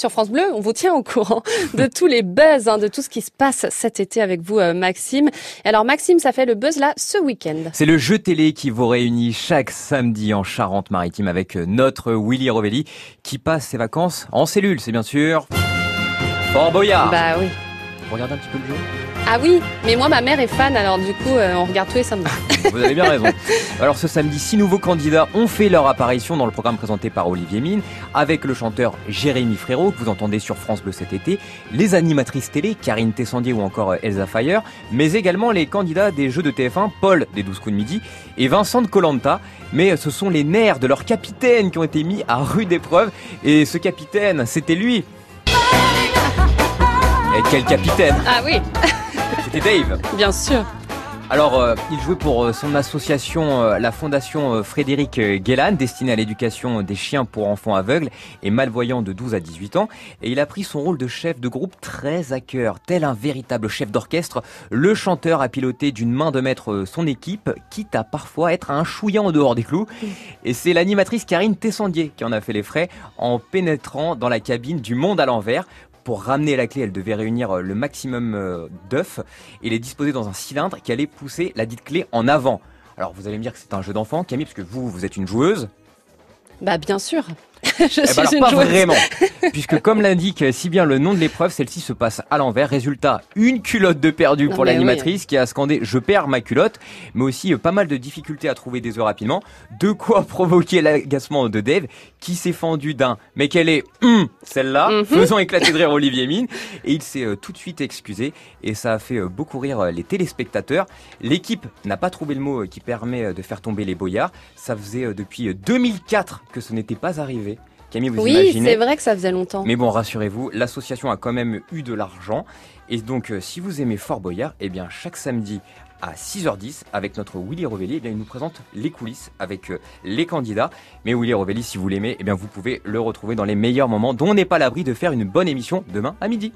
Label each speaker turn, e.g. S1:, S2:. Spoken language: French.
S1: Sur France Bleu, on vous tient au courant de tous les buzz, hein, de tout ce qui se passe cet été avec vous, euh, Maxime. Alors Maxime, ça fait le buzz là ce week-end.
S2: C'est le jeu télé qui vous réunit chaque samedi en Charente-Maritime avec euh, notre Willy Rovelli qui passe ses vacances en cellule, c'est bien sûr Fort Boyard.
S1: Bah oui.
S2: Vous regardez un petit peu le jeu
S1: Ah oui, mais moi ma mère est fan, alors du coup euh, on regarde tous les samedis.
S2: Vous avez bien raison. Alors ce samedi, six nouveaux candidats ont fait leur apparition dans le programme présenté par Olivier Mine, avec le chanteur Jérémy Frérot, que vous entendez sur France Bleu cet été, les animatrices télé, Karine Tessandier ou encore Elsa Fire, mais également les candidats des jeux de TF1, Paul des 12 coups de midi et Vincent de Colanta. Mais ce sont les nerfs de leur capitaine qui ont été mis à rude épreuve, et ce capitaine, c'était lui. Et quel capitaine
S1: Ah oui,
S2: C'était Dave
S1: bien sûr.
S2: Alors, euh, il jouait pour euh, son association, euh, la fondation Frédéric Guélan, destinée à l'éducation des chiens pour enfants aveugles et malvoyants de 12 à 18 ans. Et il a pris son rôle de chef de groupe très à cœur. Tel un véritable chef d'orchestre, le chanteur a piloté d'une main de maître son équipe, quitte à parfois être un chouillant en dehors des clous. Et c'est l'animatrice Karine Tessandier qui en a fait les frais en pénétrant dans la cabine du monde à l'envers pour ramener la clé, elle devait réunir euh, le maximum euh, d'œufs et les disposer dans un cylindre qui allait pousser la dite clé en avant. Alors vous allez me dire que c'est un jeu d'enfant, Camille, parce que vous, vous êtes une joueuse.
S1: Bah bien sûr. Je
S2: Eh ben
S1: suis
S2: alors
S1: une
S2: pas
S1: joueuse.
S2: vraiment, puisque comme l'indique si bien le nom de l'épreuve, celle-ci se passe à l'envers. Résultat, une culotte de perdu
S1: Non,
S2: pour l'animatrice qui a scandé "Je perds ma culotte", mais aussi euh, pas mal de difficultés à trouver des œufs rapidement. De quoi provoquer l'agacement de Dave, qui s'est fendu d'un "Mais quelle est hum, celle-là",
S1: Mhm?
S2: faisant éclater de rire Olivier Mine, et il s'est euh, tout de suite excusé et ça a fait euh, beaucoup rire les téléspectateurs. L'équipe n'a pas trouvé le mot qui permet de faire tomber les boyards. Ça faisait depuis euh, 2004 que ce n'était pas arrivé. Camille, vous
S1: Oui,
S2: imaginez
S1: c'est vrai que ça faisait longtemps.
S2: mais bon, rassurez-vous, l'association a quand même eu de l'argent. Et donc, euh, si vous aimez Fort Boyard, eh bien, chaque samedi à 6h10, avec notre Willy Rovelli, eh bien, il nous présente les coulisses avec euh, les candidats. Mais Willy Rovelli, si vous l'aimez, eh bien, vous pouvez le retrouver dans les meilleurs moments dont on n'est pas l'abri de faire une bonne émission demain à midi.